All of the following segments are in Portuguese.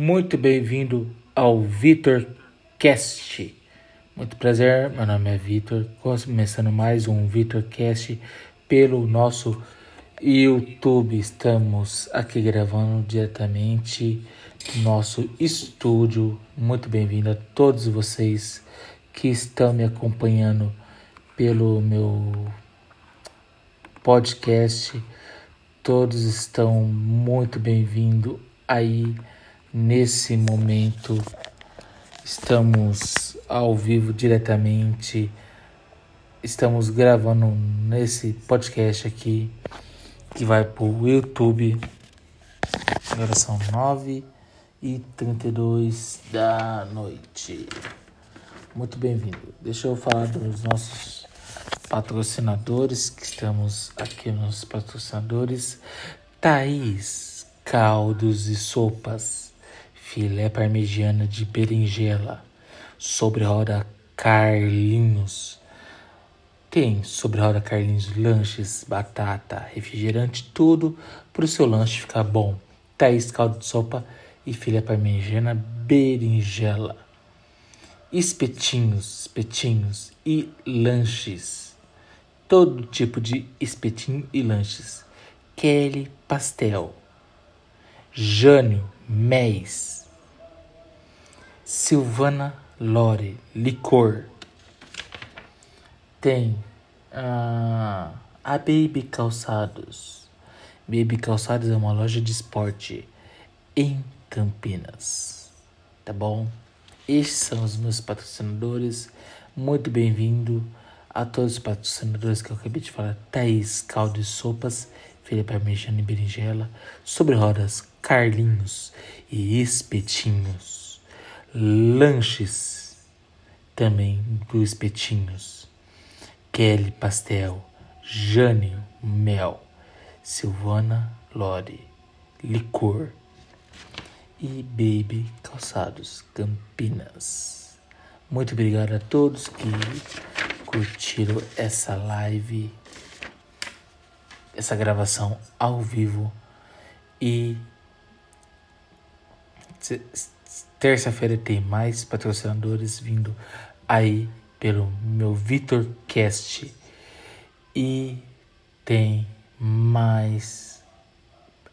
Muito bem-vindo ao Vitor Cast. Muito prazer, meu nome é Vitor. Começando mais um Vitor Cast pelo nosso YouTube. Estamos aqui gravando diretamente no nosso estúdio. Muito bem-vindo a todos vocês que estão me acompanhando pelo meu podcast. Todos estão muito bem-vindos aí nesse momento. Estamos ao vivo diretamente. Estamos gravando nesse podcast aqui que vai para o YouTube. Agora são 9 e 32 da noite. Muito bem-vindo. Deixa eu falar dos nossos patrocinadores, que estamos aqui nos patrocinadores. Thaís, caldos e sopas, filé parmegiana de berinjela, sobre roda Carlinhos. Tem sobre roda Carlinhos lanches, batata, refrigerante, tudo para o seu lanche ficar bom. Thaís, caldo de sopa e filé parmegiana berinjela. Espetinhos, espetinhos e lanches todo tipo de espetinho e lanches. Kelly Pastel, Jânio Mês, Silvana Lore Licor. Tem uh, a Baby Calçados. Baby Calçados é uma loja de esporte em Campinas. Tá bom? Estes são os meus patrocinadores. Muito bem-vindo a todos os patrocinadores que eu acabei de falar, Thaís, Caldo e Sopas, Filha Parmegiana e Berinjela, Sobre Rodas, Carlinhos e Espetinhos, Lanches, também do Espetinhos, Kelly Pastel, Jânio Mel, Silvana Lore, Licor e Baby Calçados Campinas. Muito obrigado a todos que curtiram essa live, essa gravação ao vivo e terça-feira tem mais patrocinadores vindo aí pelo meu Vitor Cast e tem mais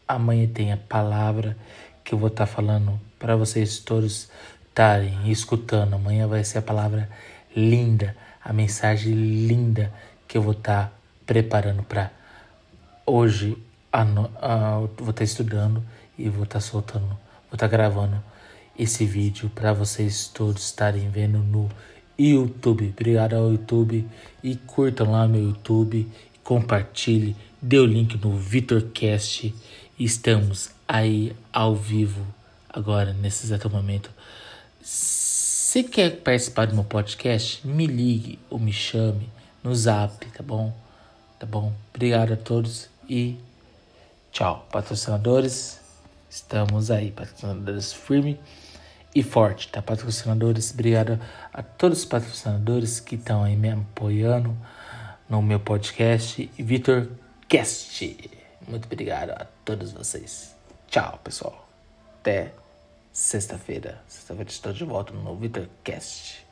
amanhã tem a palavra que eu vou estar tá falando para vocês todos estarem escutando. Amanhã vai ser a palavra linda a mensagem linda que eu vou estar tá preparando para hoje. A, a, vou estar tá estudando e vou estar tá soltando, vou estar tá gravando esse vídeo para vocês todos estarem vendo no YouTube. Obrigado ao YouTube e curtam lá meu YouTube, compartilhe, dê o link no VitorCast. Estamos aí ao vivo agora nesse exato momento. Se quer participar do meu podcast, me ligue ou me chame no zap, tá bom? Tá bom? Obrigado a todos e tchau. Patrocinadores, estamos aí. Patrocinadores firme e forte, tá? Patrocinadores, obrigado a todos os patrocinadores que estão aí me apoiando no meu podcast. Vitor Cast. Muito obrigado a todos vocês. Tchau, pessoal. Até sexta-feira. Sexta-feira estou de volta no Cast.